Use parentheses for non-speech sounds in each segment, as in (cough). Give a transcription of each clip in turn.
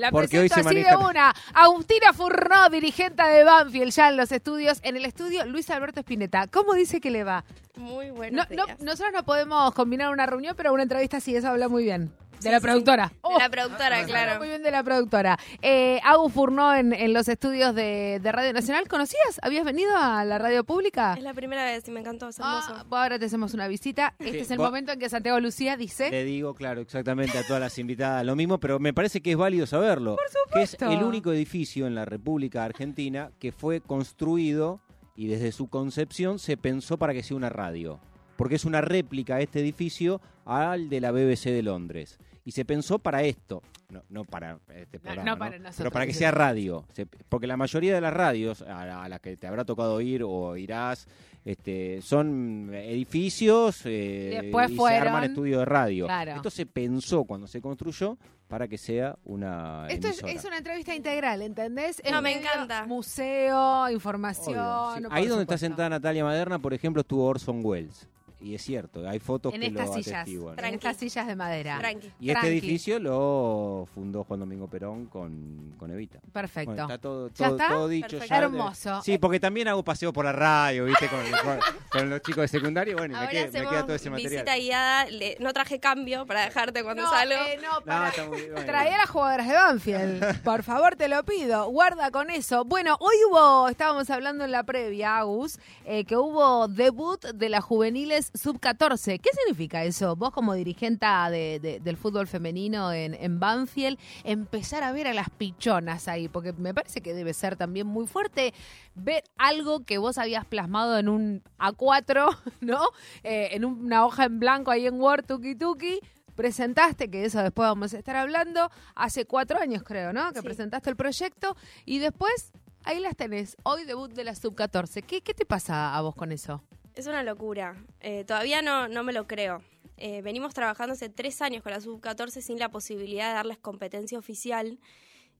La porque hoy presento se así de una. Agustina Furnó, dirigente de Banfield, ya en los estudios. En el estudio, Luis Alberto Espineta. ¿Cómo dice que le va? Muy No, buenos no, nosotros no podemos combinar una reunión, pero una entrevista sí, eso habla muy bien. De Sí, la sí, productora. sí. Oh, De la productora, habla claro. Muy bien de la productora. Eh, Agus Furnó en, en los estudios de, de Radio Nacional. ¿Conocías? ¿Habías venido a la radio pública? Es la primera vez y me encantó, es hermoso. Ah, ahora te hacemos una visita. Este Sí, es el vos- momento en que Santiago Lucía dice... Le digo, claro, exactamente a todas las invitadas lo mismo, pero me parece que es válido saberlo. Que es supuesto. el único edificio en la República Argentina que fue construido y desde su concepción se pensó para que sea una radio. Porque es una réplica este edificio al de la BBC de Londres. Y se pensó para esto, no, no para este No, programa, no ¿no? para nosotros, pero para que sea radio. Se- porque la mayoría de las radios a, a las que te habrá tocado ir o irás, este, son edificios eh, Después y fueron- se arman estudios de radio. Claro. Esto se pensó cuando se construyó para que sea una Esto es, emisora. es una entrevista integral, ¿entendés? No, En me encanta. Museo, información. Obvio, sí. Ahí donde está sentada Natalia Maderna, por ejemplo, estuvo Orson Welles. Y es cierto, hay fotos En que estas lo sillas. atestiguan. En estas sillas de madera. Tranqui. Y este Tranqui. edificio lo fundó Juan Domingo Perón con, con Evita. Perfecto. Bueno, está todo, ¿Ya todo, está? todo dicho. Perfecto. ya. Hermoso. Sí, porque también hago paseo por la radio, ¿viste? Con, (laughs) con- con los chicos de secundaria. y Bueno, me queda, me hacemos queda todo ese material. visita guiada. le- no traje cambio para dejarte cuando no, salgo. eh, no, No, para- está muy bien. Trae a las jugadoras de Banfield. Por favor, te lo pido. Guarda con eso. Bueno, hoy hubo, estábamos hablando en la previa, Agus, eh, que hubo debut de las juveniles sub-14. ¿Qué significa eso? Vos como dirigente de- de- del fútbol femenino en, en Banfield, empezar a ver a las pichonas ahí, porque me parece que debe ser también muy fuerte ver algo que vos habías plasmado en un A4, (laughs) ¿no? Eh, en una hoja en blanco ahí en Word, tuki tuki, presentaste, que eso después vamos a estar hablando, hace cuatro años creo, ¿no? Que Sí. presentaste el proyecto y después ahí las tenés. Hoy debut de la sub-14. ¿Qué, ¿Qué te pasa a vos con eso? Es una locura. Eh, todavía no, no me lo creo. Eh, venimos trabajando hace tres años con la sub-14 sin la posibilidad de darles competencia oficial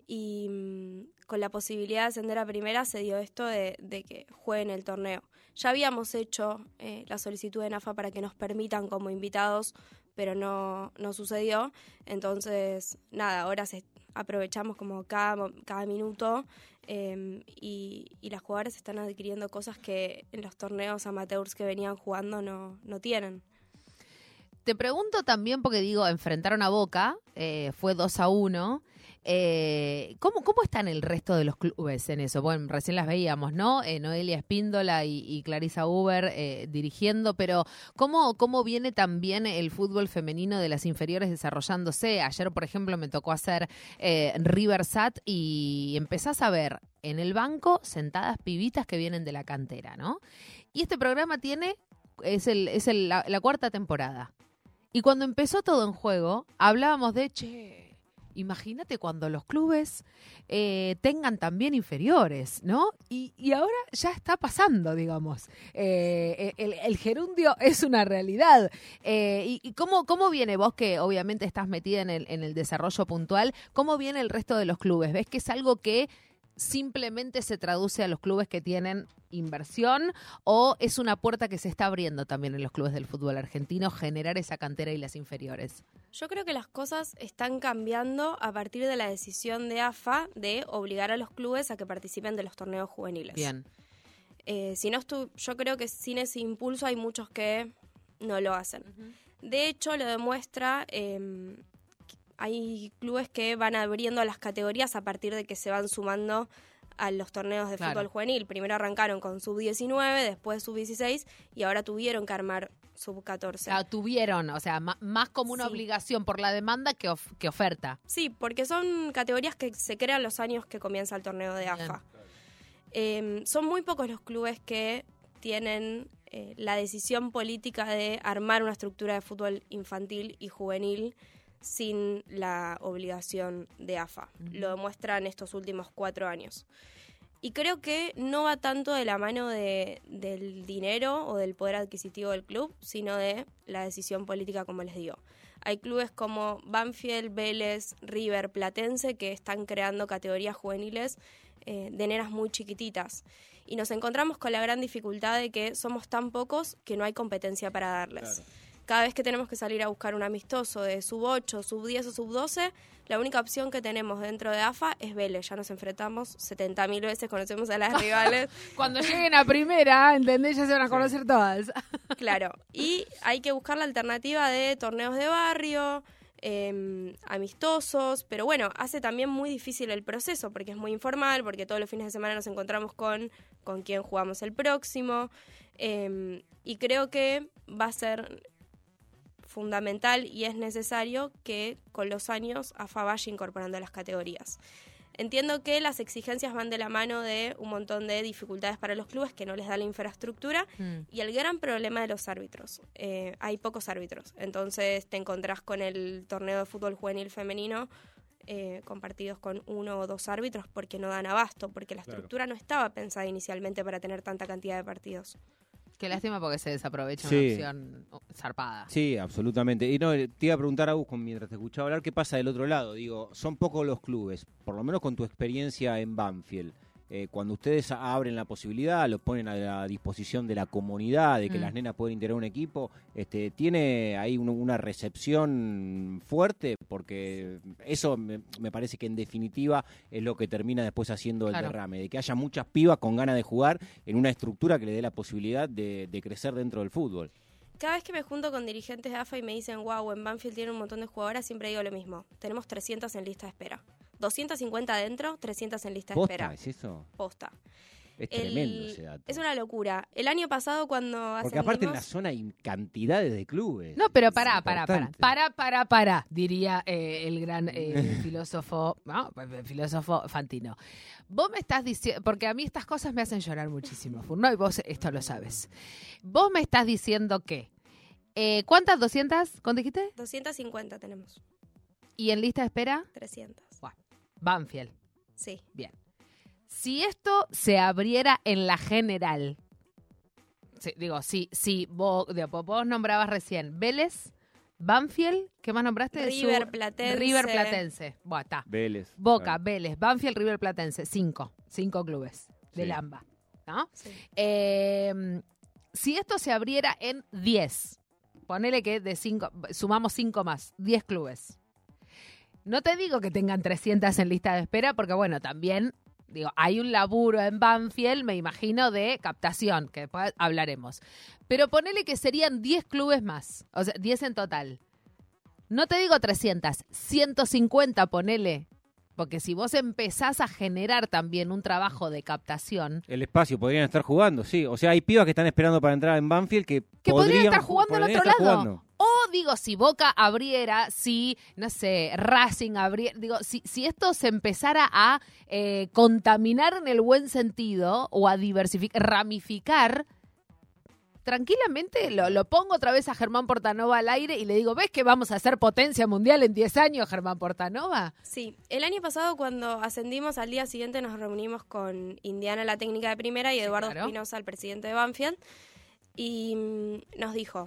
y mm, con la posibilidad de ascender a primera se dio esto de, de que jueguen el torneo. Ya habíamos hecho eh, la solicitud de NAFA para que nos permitan como invitados, pero no, no sucedió. Entonces, nada, ahora se, aprovechamos como cada, cada minuto eh, y, y las jugadoras están adquiriendo cosas que en los torneos amateurs que venían jugando no, no tienen. Te pregunto también, porque digo, enfrentaron a Boca, eh, fue 2 a 1. Eh, ¿cómo, ¿Cómo están el resto de los clubes en eso? Bueno, recién las veíamos, ¿no? Eh, Noelia Espíndola y, y Clarisa Uber eh, dirigiendo, pero ¿cómo, ¿cómo viene también el fútbol femenino de las inferiores desarrollándose? Ayer, por ejemplo, me tocó hacer Riversat y empezás a ver en el banco sentadas pibitas que vienen de la cantera, ¿no? Y este programa tiene, es, el, es la, la cuarta temporada. Y cuando empezó todo en juego, hablábamos de, che, imagínate cuando los clubes eh, tengan también inferiores, ¿no? Y, y ahora ya está pasando, digamos. Eh, el, el gerundio (laughs) es una realidad. Eh, ¿Y, y cómo, cómo viene vos, que obviamente estás metida en el, en el desarrollo puntual, cómo viene el resto de los clubes? ¿Ves que es algo que simplemente se traduce a los clubes que tienen inversión o es una puerta que se está abriendo también en los clubes del fútbol argentino generar esa cantera y las inferiores? Yo creo que las cosas están cambiando a partir de la decisión de AFA de obligar a los clubes a que participen de los torneos juveniles. Bien. Eh, si no estu- yo creo que sin ese impulso hay muchos que no lo hacen. De hecho, lo demuestra, eh, hay clubes que van abriendo las categorías a partir de que se van sumando a los torneos de Claro. fútbol juvenil. Primero arrancaron con sub-19, después sub-16 y ahora tuvieron que armar sub-14. O sea, tuvieron, o sea, más como una Sí. obligación por la demanda que, of- que oferta. Sí, porque son categorías que se crean los años que comienza el torneo de. AFA. Eh, son muy pocos los clubes que tienen eh, la decisión política de armar una estructura de fútbol infantil y juvenil sin la obligación de AFA. Lo demuestran estos últimos cuatro años. Y creo que no va tanto de la mano de- del dinero o del poder adquisitivo del club, sino de la decisión política, como les digo. Hay clubes como Banfield, Vélez, River, Platense que están creando categorías juveniles eh, de nenas muy chiquititas. Y nos encontramos con la gran dificultad de que somos tan pocos que no hay competencia para darles. Claro. Cada vez que tenemos que salir a buscar un amistoso de sub 8, sub 10 o sub 12, la única opción que tenemos dentro de AFA es Vélez. Ya nos enfrentamos 70.000 veces, conocemos a las rivales. (laughs) Cuando lleguen a primera, ¿entendés? Ya se van a conocer todas. (laughs) Claro. Y hay que buscar la alternativa de torneos de barrio, em, amistosos, pero bueno, hace también muy difícil el proceso porque es muy informal, porque todos los fines de semana nos encontramos con, con quién jugamos el próximo. em, y creo que va a ser fundamental y es necesario que con los años AFA vaya incorporando las categorías. Entiendo que las exigencias van de la mano de un montón de dificultades para los clubes que no les da la infraestructura Mm. y el gran problema de los árbitros. Eh, hay pocos árbitros, entonces te encontrás con el torneo de fútbol juvenil femenino eh, con partidos con uno o dos árbitros porque no dan abasto, porque la Claro. estructura no estaba pensada inicialmente para tener tanta cantidad de partidos. Qué lástima porque se desaprovecha Sí. una opción oh, zarpada. Sí, absolutamente. Y no, te iba a preguntar a vos, con- mientras te escuchaba hablar, ¿qué pasa del otro lado? Digo, son pocos los clubes, por lo menos con tu experiencia en Banfield. Eh, cuando ustedes abren la posibilidad, lo ponen a la disposición de la comunidad, de que Mm. las nenas pueden integrar un equipo, este, ¿tiene ahí un- una recepción fuerte? Porque eso me, me parece que en definitiva es lo que termina después haciendo el Claro. derrame, de que haya muchas pibas con ganas de jugar en una estructura que le dé la posibilidad de, de crecer dentro del fútbol. Cada vez que me junto con dirigentes de AFA y me dicen, wow, en Banfield tiene un montón de jugadoras, siempre digo lo mismo. Tenemos 300 en lista de espera. 250 adentro, 300 en lista de ¿Posta espera. es eso? Posta. Es El- tremendo ese dato. Es una locura. El año pasado cuando Porque aparte en la zona hay cantidades de clubes. No, pero pará, pará, pará, pará, pará, pará, diría eh, el gran eh, filósofo, no, el filósofo Fantino. Vos me estás diciendo, porque a mí estas cosas me hacen llorar muchísimo, Furno, y vos esto lo sabes. Vos me estás diciendo que, eh, ¿cuántas? ¿200? ¿Cuánto dijiste? 250 tenemos. ¿Y en lista de espera? 300. Banfield. Sí. Bien. Si esto se abriera en la general, sí, digo, sí, sí, vos, digo, vos nombrabas recién Vélez, Banfield, ¿qué más nombraste? River Platense. River Platense. Bueno, está. Vélez. Boca, claro. Vélez, Banfield, River Platense. Cinco. Cinco clubes de Sí. Lamba. ¿No? Sí. Eh, si esto se abriera en 10, ponele que de cinco, sumamos cinco más, 10 clubes. No te digo que tengan 300 en lista de espera, porque bueno, también digo, hay un laburo en Banfield, me imagino, de captación, que después hablaremos. Pero ponele que serían 10 clubes más, o sea, 10 en total. No te digo 300, 150 ponele, porque si vos empezás a generar también un trabajo de captación, El espacio, podrían estar jugando, sí. O sea, hay pibas que están esperando para entrar en Banfield que, que podrían estar ju- jugando al podrían otro lado. jugando. O digo, si Boca abriera, si, no sé, Racing abriera, digo, si, si esto se empezara a eh, contaminar en el buen sentido o a diversificar, ramificar, tranquilamente lo, lo pongo otra vez a Germán Portanova al aire y le digo, ¿ves que vamos a ser potencia mundial en 10 años, Germán Portanova? Sí, el año pasado cuando ascendimos al día siguiente nos reunimos con Indiana, la técnica de primera, y Sí, Eduardo claro. Espinosa, el presidente de Banfield, y mm, nos dijo,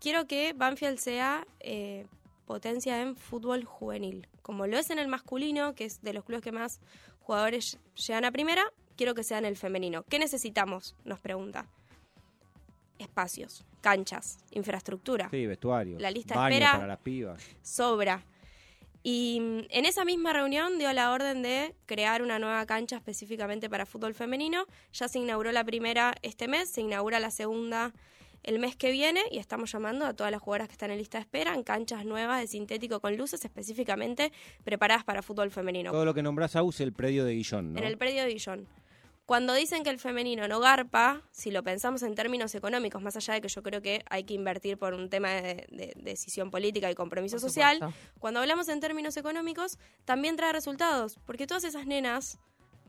quiero que Banfield sea eh, potencia en fútbol juvenil, como lo es en el masculino, que es de los clubes que más jugadores llegan a primera, quiero que sea en el femenino. ¿Qué necesitamos? Nos pregunta. Espacios, canchas, infraestructura Sí, vestuario. La lista baño espera. para las pibas. sobra. Y mm, en esa misma reunión dio la orden de crear una nueva cancha específicamente para fútbol femenino. Ya se inauguró la primera este mes, se inaugura la segunda el mes que viene y estamos llamando a todas las jugadoras que están en lista de espera en canchas nuevas de sintético con luces específicamente preparadas para fútbol femenino. Todo lo que nombrás, Aus, el predio de Guillón, ¿no? En el predio de Guillón. Cuando dicen que el femenino no garpa, si lo pensamos en términos económicos, más allá de que yo creo que hay que invertir por un tema de, de decisión política y compromiso social, cuando hablamos en términos económicos, también trae resultados, porque todas esas nenas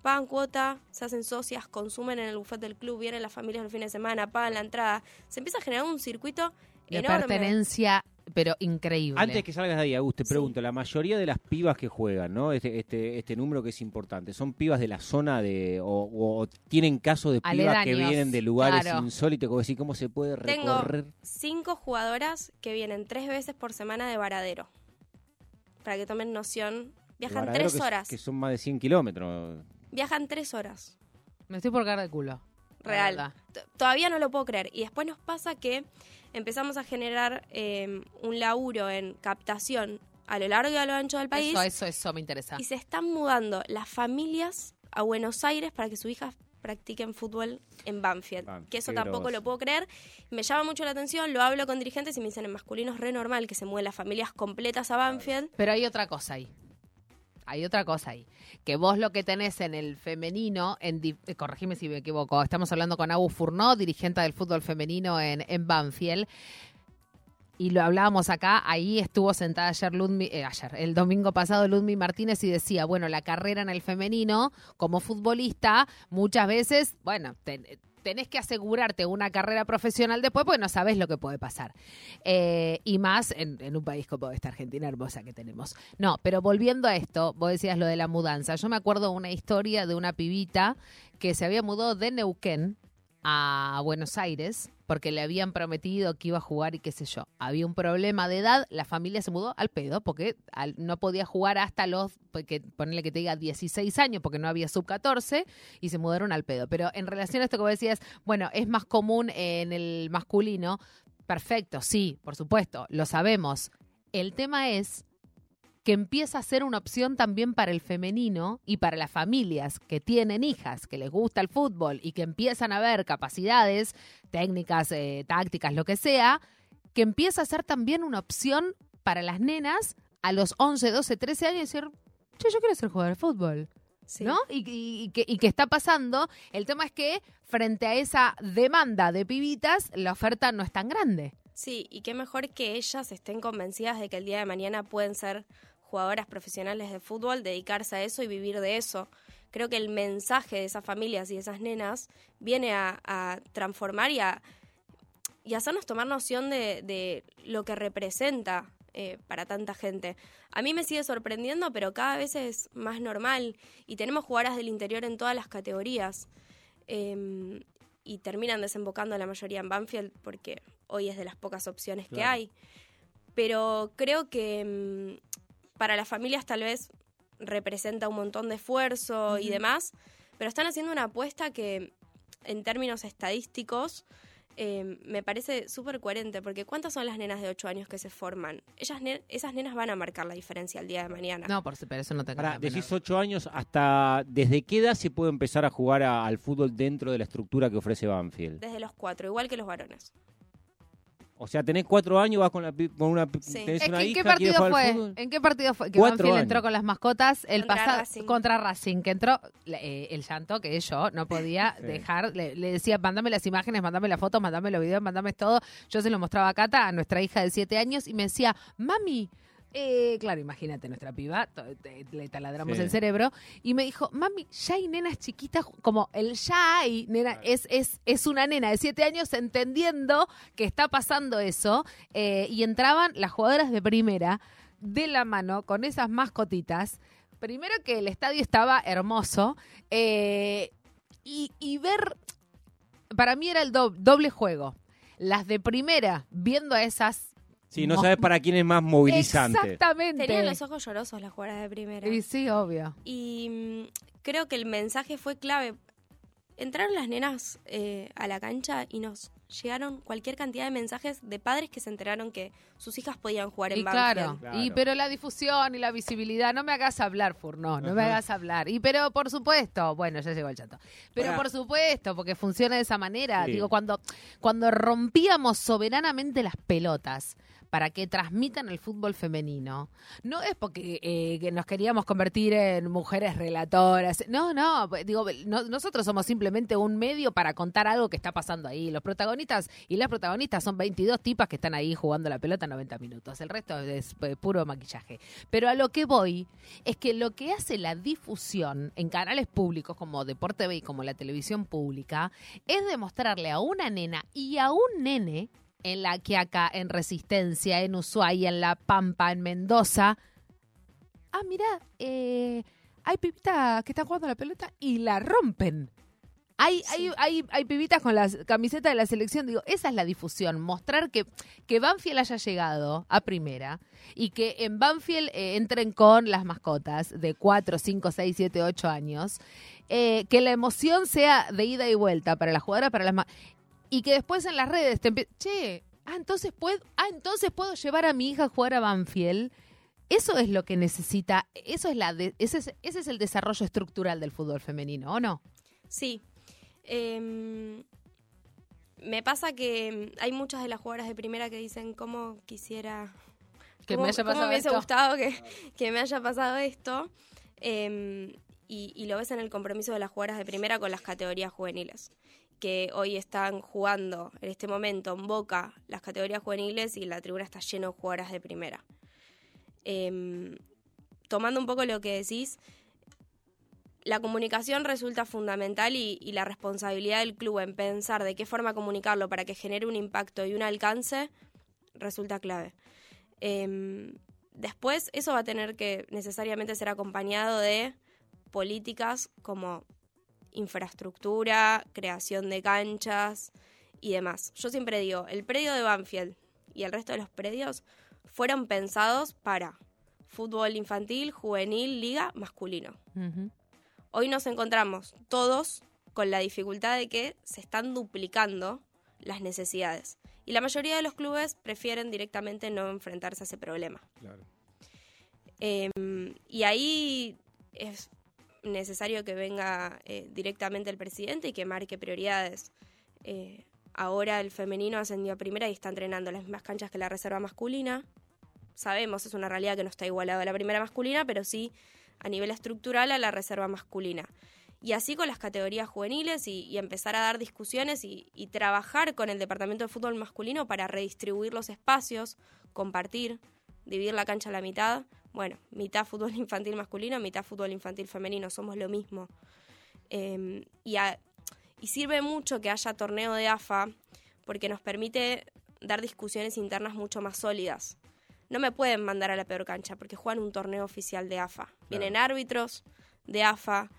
pagan cuota, se hacen socias, consumen en el buffet del club, vienen las familias los fines de semana, pagan la entrada, se empieza a generar un circuito De enorme. pertenencia, pero increíble. Antes que salgas de ahí, Agus, te Sí. pregunto, la mayoría de las pibas que juegan, ¿no? Este, este, este número que es importante, ¿son pibas de la zona de, o, o tienen caso de pibas que vienen de lugares claro. insólitos? Como decir, ¿cómo se puede Tengo recorrer? cinco jugadoras que vienen tres veces por semana de Varadero. Para que tomen noción, viajan tres que, horas. Que son más de 100 kilómetros. Viajan tres horas. Me estoy por cagar de culo. real. Todavía no lo puedo creer. Y después nos pasa que empezamos a generar eh, un laburo en captación a lo largo y a lo ancho del país. Eso, eso, eso me interesa. Y se están mudando las familias a Buenos Aires para que sus hijas practiquen fútbol en Banfield. Banfield, que eso tampoco lo puedo creer. Me llama mucho la atención, lo hablo con dirigentes y me dicen en masculino es re normal que se mueven las familias completas a Banfield. Pero hay otra cosa ahí. Hay otra cosa ahí. Que vos lo que tenés en el femenino, en eh, corregime si me equivoco, estamos hablando con Abu Furnó, dirigente del fútbol femenino en, en Banfield. Y lo hablábamos acá, ahí estuvo sentada ayer Ludmi, eh, ayer, el domingo pasado Ludmi Martínez y decía, bueno, la carrera en el femenino como futbolista, muchas veces, bueno, ten- tenés que asegurarte una carrera profesional después porque no sabes lo que puede pasar. Eh, y más en, en un país como esta Argentina hermosa que tenemos. No, pero volviendo a esto, vos decías lo de la mudanza. Yo me acuerdo una historia de una pibita que se había mudado de Neuquén a Buenos Aires porque le habían prometido que iba a jugar y qué sé yo. Había un problema de edad, la familia se mudó al pedo porque al- no podía jugar hasta los, porque ponerle que te diga 16 años porque no había sub 14 y se mudaron al pedo. Pero en relación a esto que vos decías, bueno, es más común en el masculino, perfecto, sí, por supuesto, lo sabemos. El tema es que empieza a ser una opción también para el femenino y para las familias que tienen hijas, que les gusta el fútbol y que empiezan a ver capacidades técnicas, eh, tácticas, lo que sea, que empieza a ser también una opción para las nenas a los 11, 12, 13 años y decir, che, yo quiero ser jugador de fútbol. Sí. ¿no? Y, y- y que, y que está pasando. El tema es que frente a esa demanda de pibitas, la oferta no es tan grande. Sí, y qué mejor que ellas estén convencidas de que el día de mañana pueden ser jugadoras profesionales de fútbol, dedicarse a eso y vivir de eso. Creo que el mensaje de esas familias y de esas nenas viene a, a transformar y a, y hacernos tomar noción de, de lo que representa eh, para tanta gente. A mí me sigue sorprendiendo, pero cada vez es más normal y tenemos jugadoras del interior en todas las categorías. Em, y terminan desembocando la mayoría en Banfield porque hoy es de las pocas opciones que Claro. hay. Pero creo que mm, para las familias tal vez representa un montón de esfuerzo y demás, pero están haciendo una apuesta que en términos estadísticos eh, me parece súper coherente, porque ¿cuántas son las nenas de 8 años que se forman? Ellas ne- esas nenas van a marcar la diferencia el día de mañana. No, por pero eso no te Pará, decís 8 años, ¿hasta desde qué edad se puede empezar a jugar a- al fútbol dentro de la estructura que ofrece Banfield? Desde los cuatro, igual que los varones. O sea, tenés 4 años, vas con, la, pi- con una, Sí. tenés Es una que, ¿En qué partido fue? fútbol. ¿En qué partido fue? Que Cuatro Banfield años. entró con las mascotas el Contra pasado Racing. contra Racing, que entró eh, el llanto que yo no podía (laughs) Sí. dejar. Le, le decía, mándame las imágenes, mándame las fotos, mándame los videos, mándame todo. Yo se lo mostraba a Cata, a nuestra hija de 7 años, y me decía, mami. Eh, claro, imagínate, nuestra piba, le taladramos Sí. el cerebro, y me dijo, mami, ya hay nenas chiquitas, como el ya hay, nena, Claro. es, es, es una nena de 7 años entendiendo que está pasando eso, eh, y entraban las jugadoras de primera de la mano con esas mascotitas. Primero que el estadio estaba hermoso eh, y, y ver, para mí era el do- doble juego. Las de primera viendo a esas... Sí, no sabes para quién es más movilizante. Exactamente. Tenían los ojos llorosos las jugadoras de primera. Y sí, obvio. Y mm, creo que el mensaje fue clave. Entraron las nenas eh, a la cancha y nos llegaron cualquier cantidad de mensajes de padres que se enteraron que sus hijas podían jugar en Y claro, Claro. y pero la difusión y la visibilidad, no me hagas hablar, Furno, no me Ajá. hagas hablar. Y pero por supuesto, bueno, ya llegó el chato. Pero por supuesto, porque funciona de esa manera. Sí. Digo, cuando, cuando rompíamos soberanamente las pelotas para que transmitan el fútbol femenino, no es porque eh, que nos queríamos convertir en mujeres relatoras. No, no, digo, no- nosotros somos simplemente un medio para contar algo que está pasando ahí. Los protagonistas y las protagonistas son 22 tipas que están ahí jugando la pelota 90 minutos. El resto es eh, puro maquillaje. Pero a lo que voy es que lo que hace la difusión en canales públicos como Deporte B y como la televisión pública es demostrarle a una nena y a un nene en la que acá, en Resistencia, en Ushuaia, en La Pampa, en Mendoza. Ah, mira, eh, hay pipitas que están jugando la pelota y la rompen. Hay, hay, hay, hay pibitas con las camisetas de la selección. Digo, esa es la difusión. Mostrar que, que Banfield haya llegado a primera y que en Banfield eh, entren con las mascotas de 4, 5, 6, 7, 8 años. Eh, que la emoción sea de ida y vuelta para la jugadora, para las y que después en las redes te che, ah, entonces puedo, ah, entonces puedo llevar a mi hija a jugar a Banfield. Eso es lo que necesita, eso es la de- ese, es, ese es el desarrollo estructural del fútbol femenino, ¿o no? Sí. Em, me pasa que hay muchas de las jugadoras de primera que dicen cómo quisiera Que cómo- me haya cómo pasado me hubiese esto. gustado que, que me haya pasado esto. Em, y, y lo ves en el compromiso de las jugadoras de primera con las categorías juveniles, que hoy están jugando en este momento en Boca las categorías juveniles y la tribuna está lleno de jugadoras de primera. Em, tomando un poco lo que decís, la comunicación resulta fundamental y, la responsabilidad del club en pensar de qué forma comunicarlo para que genere un impacto y un alcance resulta clave. Em, después, eso va a tener que necesariamente ser acompañado de políticas como infraestructura, creación de canchas y demás. Yo siempre digo, el predio de Banfield y el resto de los predios fueron pensados para fútbol infantil, juvenil, liga, masculino. Hoy nos encontramos todos con la dificultad de que se están duplicando las necesidades. Y la mayoría de los clubes prefieren directamente no enfrentarse a ese problema. Em, y ahí es necesario que venga eh, directamente el presidente y que marque prioridades. Eh, ahora el femenino ascendió a primera y está entrenando las mismas canchas que la reserva masculina. Sabemos, es una realidad que no está igualado a la primera masculina, pero sí a nivel estructural a la reserva masculina. Y así con las categorías juveniles y, empezar a dar discusiones y, trabajar con el departamento de fútbol masculino para redistribuir los espacios, compartir, dividir la cancha a la mitad. Bueno, mitad fútbol (laughs) infantil masculino, mitad fútbol infantil femenino, somos lo mismo. Eh, y, y sirve mucho que haya torneo de AFA porque nos permite dar discusiones internas mucho más sólidas. No me pueden mandar a la peor cancha porque juegan un torneo oficial de AFA. Vienen árbitros de AFA,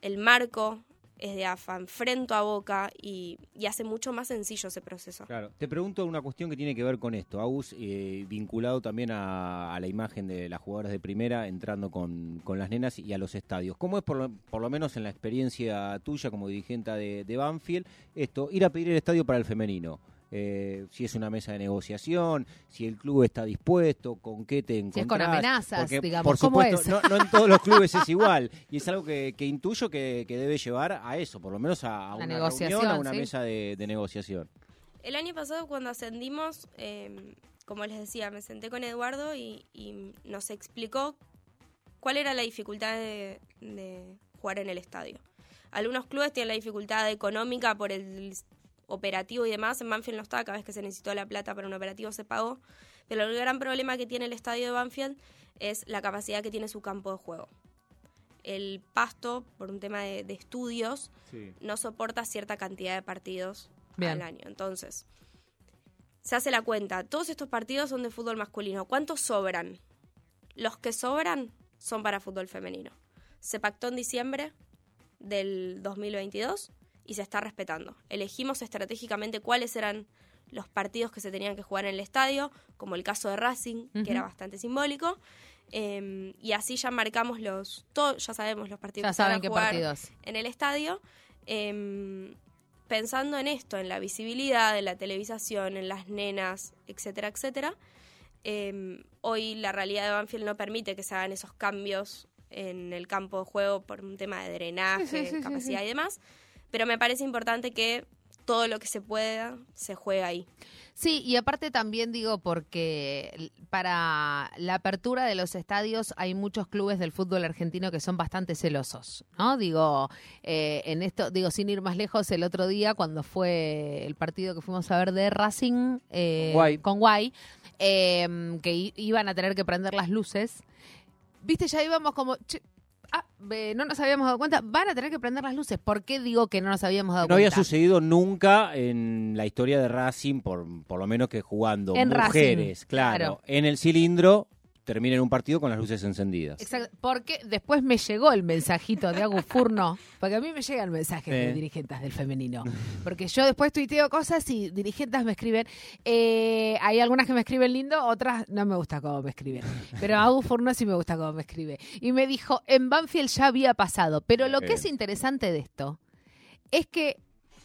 el marco es de AFA, enfrento a Boca y, y hace mucho más sencillo ese proceso. Claro. Te pregunto una cuestión que tiene que ver con esto, Agus, eh, vinculado también a, a la imagen de las jugadoras de primera entrando con, con las nenas y a los estadios. ¿Cómo es, por lo, por lo menos en la experiencia tuya como dirigente de, de Banfield, esto, ir a pedir el estadio para el femenino? Eh, si es una mesa de negociación, si el club está dispuesto, con qué te Si encontrás. es con amenazas, Porque, digamos, por ¿cómo supuesto, es? No, no en todos los clubes es igual. Y es algo que, que intuyo que, que debe llevar a eso, por lo menos a, una negociación, reunión, a una sí. mesa de, de negociación. El año pasado cuando ascendimos, eh, como les decía, me senté con Eduardo y, y nos explicó cuál era la dificultad de, de jugar en el estadio. Algunos clubes tienen la dificultad económica por el operativo y demás. En Banfield no está, cada vez que se necesitó la plata para un operativo se pagó. Pero el gran problema que tiene el estadio de Banfield es la capacidad que tiene su campo de juego. El pasto, por un tema de, de estudios, no soporta cierta cantidad de partidos Bien. al año. Entonces, se hace la cuenta. Todos estos partidos son de fútbol masculino. ¿Cuántos sobran? Los que sobran son para fútbol femenino. Se pactó en diciembre del 2022 y se está respetando. Elegimos estratégicamente cuáles eran los partidos que se tenían que jugar en el estadio, como el caso de Racing, que era bastante simbólico. eh, y así ya marcamos los, todo, ya sabemos los partidos Ya que se van saben a qué jugar partidos. en el estadio, em, pensando en esto, en la visibilidad, en la televisación, en las nenas, etcétera, etcétera. Em, hoy la realidad de Banfield no permite que se hagan esos cambios en el campo de juego por un tema de drenaje, Sí, sí, sí, sí, capacidad y demás, pero me parece importante que todo lo que se pueda se juegue ahí. Sí, y aparte también digo porque para la apertura de los estadios hay muchos clubes del fútbol argentino que son bastante celosos, ¿no? Digo, eh, en esto, digo, sin ir más lejos, el otro día cuando fue el partido que fuimos a ver de Racing eh, Guay. con Guay, eh, que iban a tener que prender las luces, viste, ya íbamos como... "Che, no nos habíamos dado cuenta, van a tener que prender las luces. ¿Por qué digo que no nos habíamos dado No había cuenta? sucedido nunca en la historia de Racing, por, por lo menos que jugando En mujeres, Racing, claro, claro. en el cilindro terminen un partido con las luces encendidas. Exacto, porque después me llegó el mensajito de Agus Furno, porque a mí me llegan mensajes de dirigentes del femenino, porque yo después tuiteo cosas y dirigentes me escriben, eh, hay algunas que me escriben lindo, otras no me gusta cómo me escriben, pero a Agus Furno sí me gusta cómo me escribe. Y me dijo, en Banfield ya había pasado, pero lo que es interesante de esto es que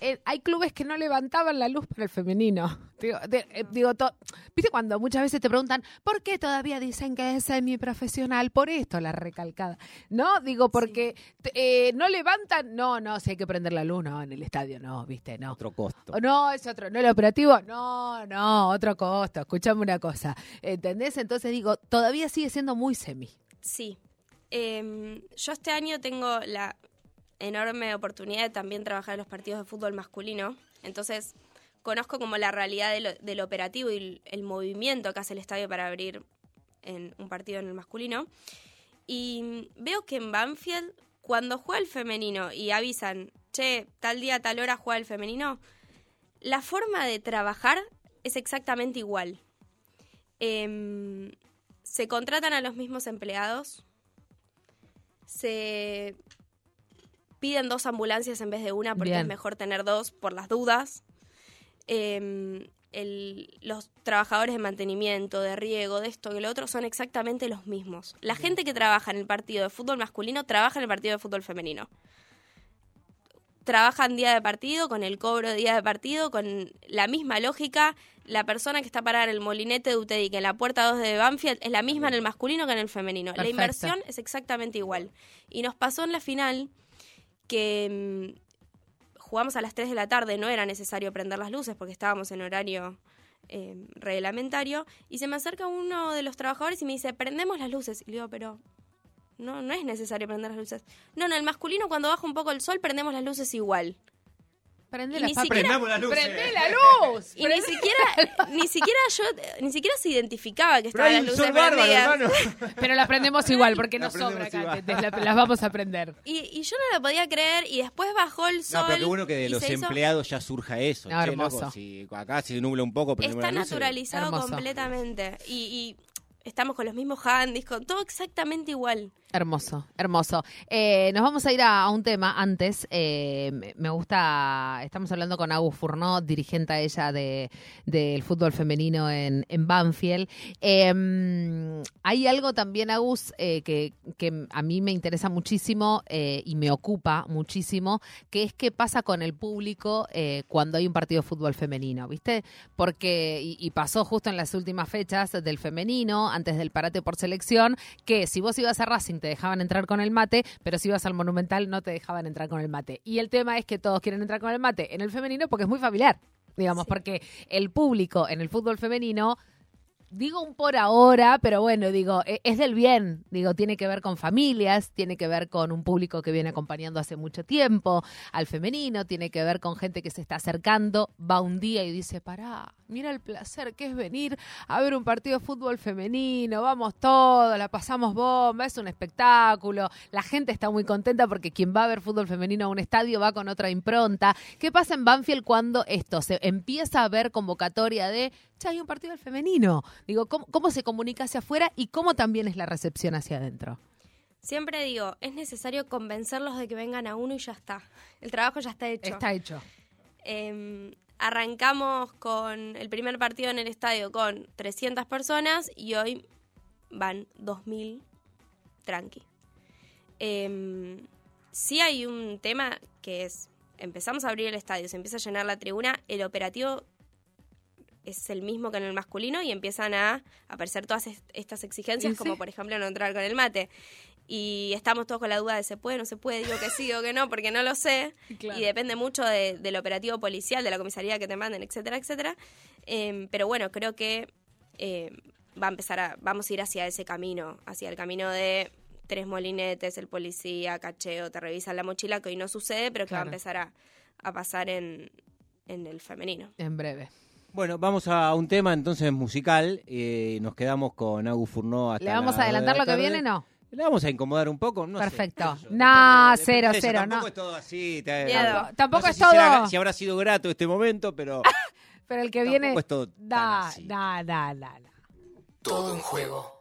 eh, hay clubes que no levantaban la luz para el femenino. Digo, de- eh, digo, to- viste cuando muchas veces te preguntan, ¿por qué todavía dicen que es semiprofesional? Por esto la recalcada. ¿No? Digo, porque eh, no levantan, no, no, si hay que prender la luz, no, en el estadio, no, viste, no. Otro costo. O no, es otro, no el operativo, no, no, otro costo, escuchame una cosa, ¿entendés? Entonces digo, todavía sigue siendo muy semi. Sí. Em, yo este año tengo la enorme oportunidad de también trabajar en los partidos de fútbol masculino. Entonces, conozco como la realidad del operativo y el, movimiento que hace el estadio para abrir un partido en el masculino. Y veo que en Banfield, cuando juega el femenino y avisan, che, tal día, tal hora juega el femenino, la forma de trabajar es exactamente igual. Em, se contratan a los mismos empleados, se piden dos ambulancias en vez de una porque Bien. es mejor tener dos por las dudas. Em, el- los trabajadores de mantenimiento, de riego, de esto y lo otro son exactamente los mismos. La gente que trabaja en el partido de fútbol masculino trabaja en el partido de fútbol femenino. Trabajan día de partido, con el cobro de día de partido, con la misma lógica. La persona que está parada en el molinete de UTEDI, que en la puerta 2 de Banfield, es la misma en el masculino que en el femenino. Perfecto. La inversión es exactamente igual. Y nos pasó en la final que mm, jugamos a las 3 de la tarde, no era necesario prender las luces porque estábamos en horario eh, reglamentario, y se me acerca uno de los trabajadores y me dice, prendemos las luces. Y le digo, pero no, no es necesario prender las luces. No, en el masculino cuando baja un poco el sol prendemos las luces igual. Prende Y la ni siquiera- Prendamos las luces. ¡Prende la luz! (laughs) Y ni siquiera, ni siquiera yo, ni siquiera se identificaba que Pero estaban las luces bárbaro. (laughs) Pero la prendemos igual, porque no sobra acá. las vamos a prender. Y, y yo no lo podía creer y después bajó el sol. No, pero qué bueno que de los hizo- empleados ya surja eso. No, Che, hermoso. loco, si acá se nubla un poco, prendemos Está las naturalizado Hermoso. completamente. Y, y estamos con los mismos handys, con todo exactamente igual. Hermoso, hermoso. Eh, nos vamos a ir a, un tema antes. Eh, me- gusta, estamos hablando con Agus Furnó, dirigente ella de, del fútbol femenino en, Banfield. Eh, hay algo también, Agus, eh, que, que a mí me interesa muchísimo eh, y me ocupa muchísimo, que es qué pasa con el público eh, cuando hay un partido de fútbol femenino, ¿viste? Porque, y, y pasó justo en las últimas fechas del femenino, antes del parate por selección, que si vos ibas a Racing te dejaban entrar con el mate, pero si ibas al Monumental no te dejaban entrar con el mate. Y el tema es que todos quieren entrar con el mate en el femenino porque es muy familiar, digamos, Sí. porque el público en el fútbol femenino digo un por ahora, pero bueno, digo, e- es del bien, digo, tiene que ver con familias, tiene que ver con un público que viene acompañando hace mucho tiempo al femenino, tiene que ver con gente que se está acercando, va un día y dice, pará, mira el placer que es venir a ver un partido de fútbol femenino, vamos todos, la pasamos bomba, es un espectáculo, la gente está muy contenta porque quien va a ver fútbol femenino a un estadio va con otra impronta. ¿Qué pasa en Banfield cuando esto se empieza a ver convocatoria de, hay un partido del femenino? Digo, ¿cómo, cómo se comunica hacia afuera y cómo también es la recepción hacia adentro? Siempre digo, es necesario convencerlos de que vengan a uno y ya está. El trabajo ya está hecho. Está hecho. Eh, arrancamos con el primer partido en el estadio con 300 personas y hoy van 2.000 tranqui. Eh, sí hay un tema que es, empezamos a abrir el estadio, se empieza a llenar la tribuna, el operativo es el mismo que en el masculino y empiezan a aparecer todas est- estas exigencias, como sí. por ejemplo no entrar con el mate. Y estamos todos con la duda de se puede, no se puede, digo que sí, digo que no, porque no lo sé. (laughs) Claro. Y depende mucho de- del operativo policial, de la comisaría que te manden, etcétera, etcétera. Em, pero bueno, creo que eh, va a empezar a, vamos a ir hacia ese camino, hacia el camino de tres molinetes, el policía, cacheo, te revisan la mochila, que hoy no sucede, pero que va a empezar a, a pasar en, en el femenino. En breve. Bueno, vamos a un tema entonces musical. eh, nos quedamos con Agus Furnó hasta ¿Le vamos la a adelantar lo la que viene? No. Le vamos a incomodar un poco, no sé, Perfecto. sé No, depende- cero, de cero, Tampoco no. es todo así. te- Miedo. tampoco- Tampoco no sé es si será- todo- si habrá sido grato este momento, pero (laughs) Pero el que tampoco viene... es todo tan Da, así. da, da, da, da. Todo en juego.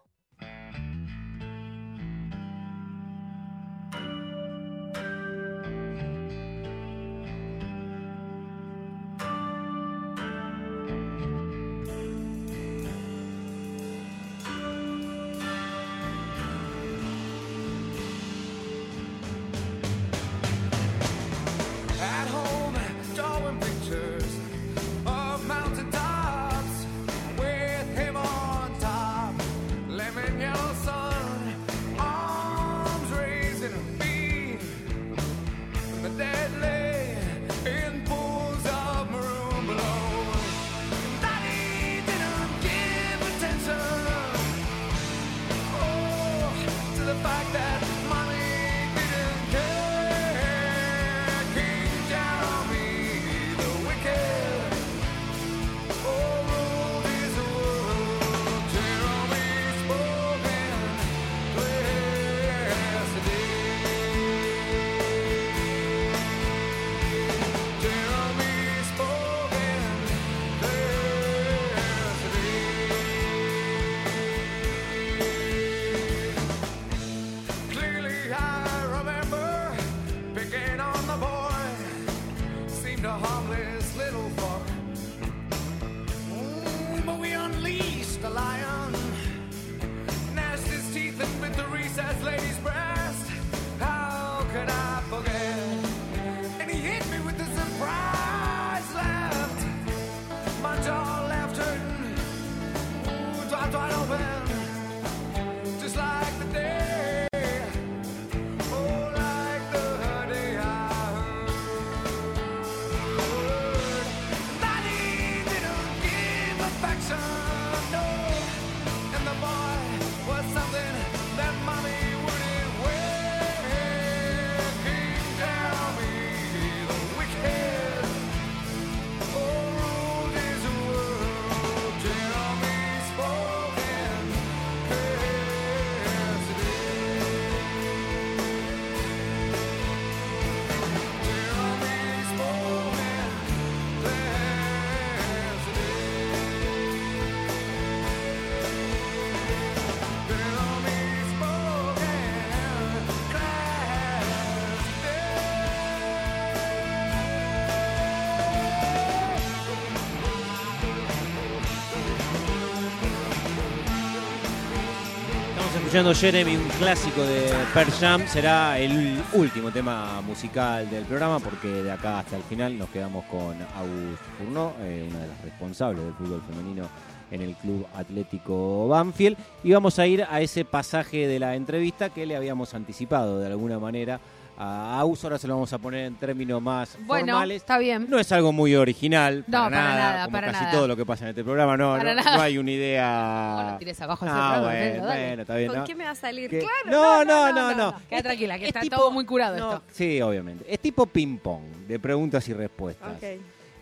Escuchando Jeremy, un clásico de Pearl Jam. Será el último tema musical del programa porque de acá hasta el final nos quedamos con Agus Furnó, eh, una de las responsables del fútbol femenino en el Club Atlético Banfield. Y vamos a ir a ese pasaje de la entrevista que le habíamos anticipado de alguna manera a Aus. Ahora se lo vamos a poner en términos más Bueno, formales. está bien. No es algo muy original, No, para, para nada, nada, como para casi nada. todo lo que pasa en este programa. No, Para no, nada. no hay una idea. (laughs) No lo tires abajo programa, bueno, dale. bueno, está bien. ¿Con no. qué me va a salir? Claro. no, no, no, no, Queda Es- tranquila, que es está tipo- todo muy curado no, esto. Sí, obviamente. Es tipo ping-pong, de preguntas y respuestas. Ok.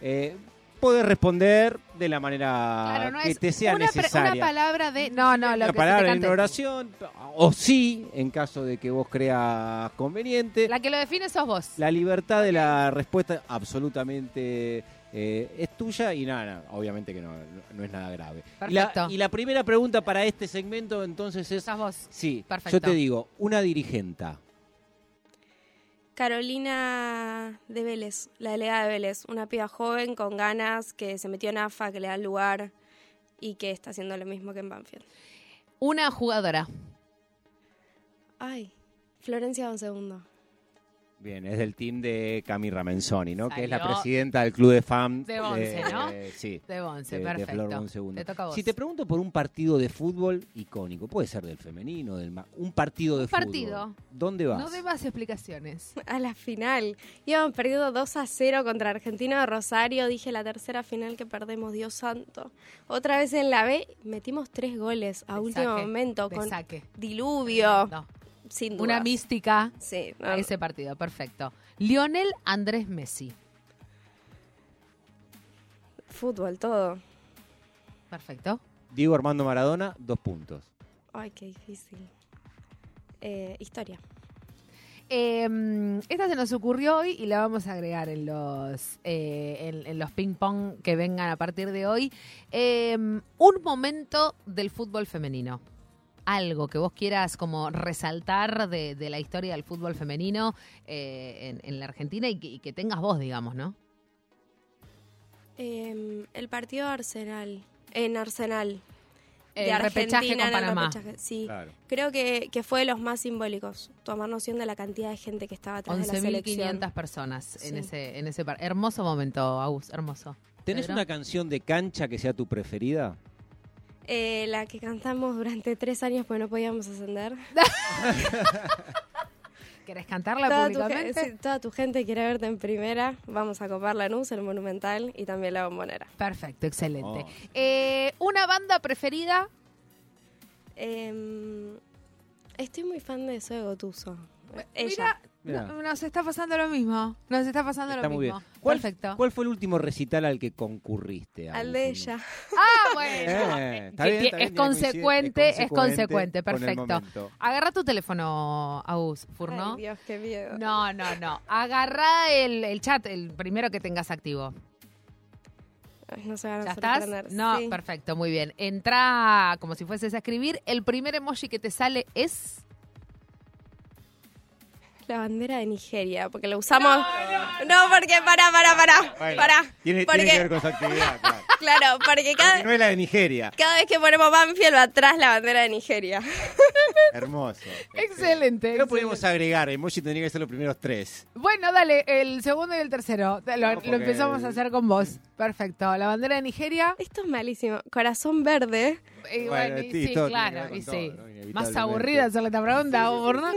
Eh, puedes responder de la manera Claro, no que te sea una, necesaria. una palabra de. No, no, lo Una que se te palabra en oración, o sí, en caso de que vos creas conveniente. La que lo define sos vos. La libertad de la respuesta absolutamente eh, es tuya y nada, nada, obviamente que no, no- no es nada grave. Y la, Perfecto. y la primera pregunta para este segmento entonces es, Sos vos. sí, Perfecto. yo te digo, una dirigenta. Carolina de Vélez, la delegada de Vélez, una piba joven con ganas que se metió en AFA, que le da lugar y que está haciendo lo mismo que en Banfield. Una jugadora. Ay, Florencia un segundo. Bien, es del team de Cami Ramenzoni, ¿no? Que es la presidenta del club de fans. de Bonce, ¿no? Sí. De Bonce, de- de perfecto. Flor Bonsegundo. Te toca a vos. Si te pregunto por un partido de fútbol icónico, puede ser del femenino, del ma- un partido de Un fútbol. partido. ¿Dónde vas? No de más explicaciones. (laughs) A la final. Íbamos perdido 2 a 0 contra Argentina de Rosario. Dije la tercera final que perdemos, Dios santo. Otra vez en la B, metimos tres goles a De último saque, momento de con saque. diluvio. No, Sin duda. una mística Sí, no, a ese partido. Perfecto. Lionel Andrés Messi. fútbol, todo. Perfecto. Diego Armando Maradona, dos puntos. Ay, qué difícil. Eh, historia. Eh, esta se nos ocurrió hoy y la vamos a agregar en los, eh, en, en los ping pong que vengan a partir de hoy. Eh, un momento del fútbol femenino. Algo que vos quieras como resaltar de, de la historia del fútbol femenino eh, en, en la Argentina y que, y que tengas vos, digamos, ¿no? Eh, el partido de Arsenal. En Arsenal. El de repechaje Argentina con en el Panamá. repechaje, Sí. Claro. Creo que, que fue de los más simbólicos. Tomar noción de la cantidad de gente que estaba atrás de la selección. 11.500 personas en ese en ese par- hermoso momento, Agus, hermoso. ¿Tenés Pedro? una canción de cancha que sea tu preferida? Eh, la que cantamos durante tres años porque no podíamos ascender. (laughs) ¿Querés cantarla Toda tu, públicamente? sí, toda tu gente quiere verte en primera. Vamos a copar la NUS, el Monumental y también la Bombonera. Perfecto, excelente. Oh. Eh, ¿Una banda preferida? Eh, estoy muy fan de Zoe Gotuso. Ella. Mira. No- nos está pasando lo mismo. Nos está pasando Está lo muy mismo. bien. ¿Cuál, Perfecto. ¿Cuál fue el último recital al que concurriste? Al de ella. Ah, (laughs) bueno. Eh, está bien, está es, consecuente, es consecuente, perfecto. Agarra tu teléfono, Agus, Furno. Ay, Dios, qué miedo. No, no, no. Agarra el, el chat, el primero que tengas activo. No se van a ¿Ya estás? No, Sí. perfecto, muy bien. Entra como si fueses a escribir. El primer emoji que te sale es. La bandera de Nigeria, porque lo usamos. No, porque para, para, para. Bueno, para. Tiene, porque, tiene que ver con su actividad, claro. (laughs) Claro, porque cada, Porque no es la de Nigeria. cada vez que ponemos Banfield va atrás la bandera de Nigeria. (laughs) Hermoso. Excelente. No podemos agregar, emoji tendría que ser los primeros tres. Bueno, dale, el segundo y el tercero. Lo, No, lo porque- empezamos a hacer con vos. Perfecto. La bandera de Nigeria. Esto es malísimo. Corazón verde. Y Bueno, bueno, y sí, sí, claro, y todo, sí. Más aburrida hacerle esta pregunta, ¿o no?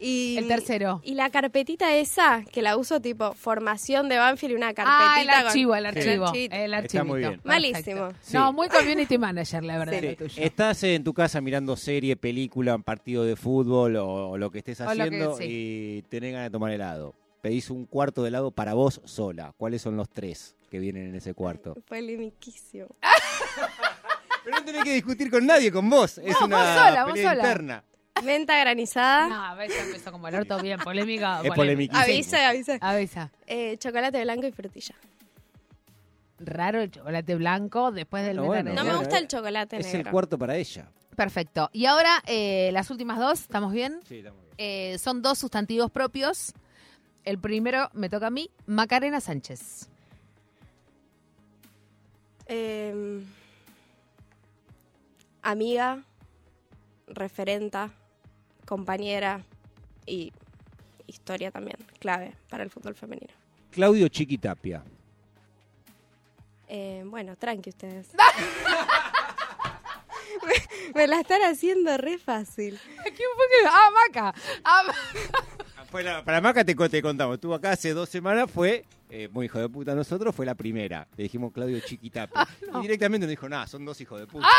Y, El tercero. Y la carpetita esa, que la uso tipo formación de Banfield y una carpetita. Ah, el con- archivo, el Sí. archivo. El Está archivito. muy bien. Malísimo. Sí. No, muy community manager, la verdad, Sí. lo tuyo. Estás en tu casa mirando serie, película, un partido de fútbol o, o lo que estés que- haciendo sí. y tenés ganas de tomar helado. Pedís un cuarto de helado para vos sola. ¿Cuáles son los tres que vienen en ese cuarto? (laughs) Polemiquísimo. Pero no tenés que discutir con nadie, con vos. Es No, una vos sola, vos sola. interna. Menta granizada. No, a ya empezó como el orto bien, polémica. Es polemiquísimo. Avisa, avisa. Avisa. Eh, chocolate blanco y frutilla. Raro el chocolate blanco después del Bueno, No me gusta eh. el chocolate Es negro. el cuarto para ella. Perfecto. Y ahora eh, las últimas dos, ¿estamos bien? Sí, está muy bien. Eh, son dos sustantivos propios. El primero me toca a mí, Macarena Sánchez. Eh, amiga. referenta, compañera y historia también, clave para el fútbol femenino. Claudio Chiquitapia. Eh, bueno, tranqui ustedes. me, (laughs) me la están haciendo re fácil. ¿Quién fue que.? Ah, Maca. Ah, Fue la- para Maca te, co- te contamos, estuvo acá hace dos semanas, fue, eh, muy hijo de puta nosotros, fue la primera. Le dijimos Claudio Chiquitapia. Y directamente nos dijo, nada, son dos hijos de puta. (laughs)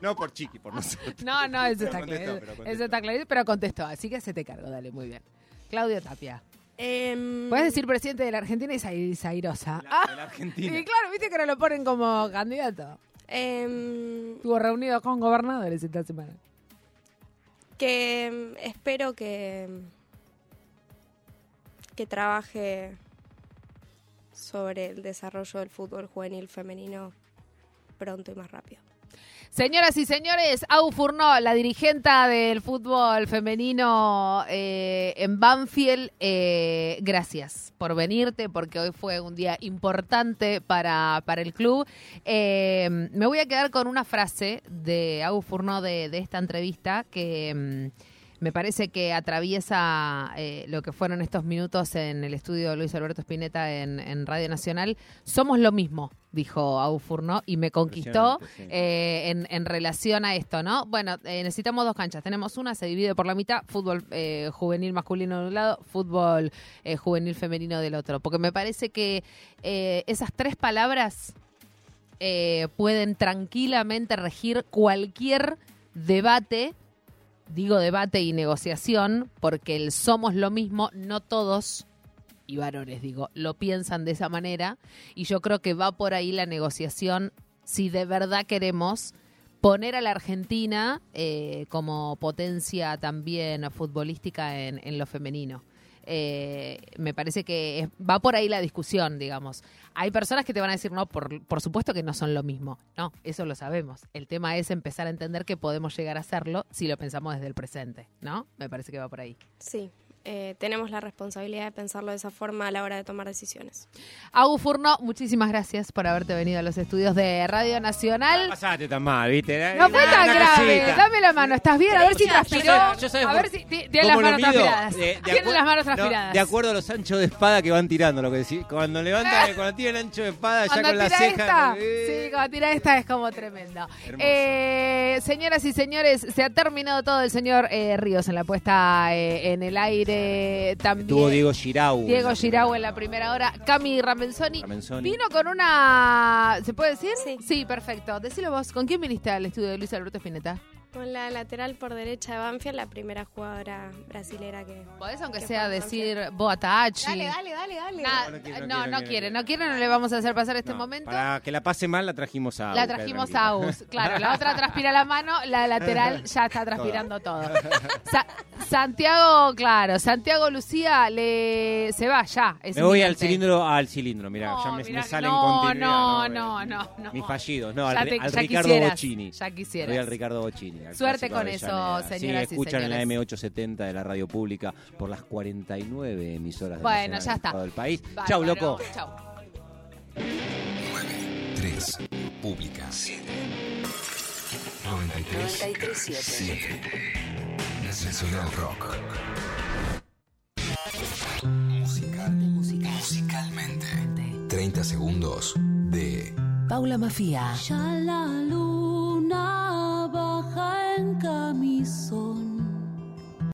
no por Chiqui, por nosotros. No, no, eso está claro. pero Eso está claro, pero contestó. Así que se te cargo, dale, muy bien. Claudio Tapia. Em, Puedes decir presidente de la Argentina y Zair- Zairosa. La- Ah, de la Argentina. y claro, viste que ahora lo ponen como candidato. em, Estuvo reunido con gobernadores esta semana. que em, espero que que trabaje sobre el desarrollo del fútbol juvenil femenino pronto y más rápido. Señoras y señores, Au Furno, la dirigenta del fútbol femenino eh, en Banfield, eh, gracias por venirte, porque hoy fue un día importante para, para el club. Eh, me voy a quedar con una frase de Au Furno de, de esta entrevista que mm, me parece que atraviesa eh, lo que fueron estos minutos en el estudio de Luis Alberto Spinetta en, en Radio Nacional. Somos lo mismo, dijo Au Furno, y me conquistó sí. eh, en, en relación a esto, ¿no? Bueno, eh, necesitamos dos canchas. Tenemos una, se divide por la mitad, fútbol eh, juvenil masculino de un lado, fútbol eh, juvenil femenino del otro. Porque me parece que eh, esas tres palabras eh, pueden tranquilamente regir cualquier debate, digo debate y negociación, porque el somos lo mismo, no todos, y varones digo, lo piensan de esa manera, y yo creo que va por ahí la negociación si de verdad queremos poner a la Argentina eh, como potencia también futbolística en, en lo femenino. Eh, me parece que va por ahí la discusión, digamos. Hay personas que te van a decir, no, por, por supuesto que no son lo mismo. No, eso lo sabemos. El tema es empezar a entender que podemos llegar a hacerlo si lo pensamos desde el presente, ¿no? Me parece que va por ahí. Sí, eh, tenemos la responsabilidad de pensarlo de esa forma a la hora de tomar decisiones. Agu Furno, muchísimas gracias por haberte venido a los estudios de Radio Nacional. Pasaste tan mal, ¿viste? No fue tan grave. cosita. Dame la mano. ¿Estás bien? A ver si Yo sé- transpiró. yo sé A por- ver si ti- tiene las ¿Cómo lo manos mido? transpiradas. Tiene acuer- las manos no, transpiradas. de acuerdo a los anchos de espada que van tirando, lo que decís. Cuando levantan, (laughs) cuando tiran el ancho de espada, ya Cuando con la tira ceja. esta, eh, sí, cuando tira esta es como tremendo. Eh, señoras y señores, se ha terminado todo el señor eh, Ríos en la puesta eh, en el aire. También Estuvo Diego Girau. Diego Girau en la primera hora. Cami Ramenzoni, Ramenzoni. vino con una. ¿Se puede decir? Sí. Sí, perfecto. Decilo vos. ¿Con quién viniste al estudio de Luis Alberto Spinetta? Con la lateral por derecha de Banfield, la primera jugadora brasilera que... Podés, aunque que sea, decir Boatachi. Dale, dale, dale, dale. Nah, No, no quiere, no, no quiere, no no quiere, quiere. no quiere, no le vamos a hacer pasar este No, momento. Para que la pase mal, la trajimos a La Agus, trajimos a Agus. (laughs) Claro, la otra transpira la mano, la lateral (laughs) ya está transpirando todo. (laughs) Sa- Santiago, claro, Santiago Lucía le se va ya. es Me voy al cilindro, al cilindro, mira, No, ya me, mirá me salen no, continuidad. no, eh, no, no, no. Mis fallidos, no, al, Ya te- al ya Ricardo quisieras, Bocini. ya quisieras. Voy al Ricardo Bocini. Suerte con de eso, señoras y sí, escuchan en la señores. M870 de la radio pública por las 49 emisoras de Bueno, Nacional ya está. todo el país. Bárbaro, Chau, loco. Chau. 3. Pública. 93. 7. Nacional Rock. Musical. Musicalmente. 30 segundos de Paula Mafia. Ya la una baja en camisón.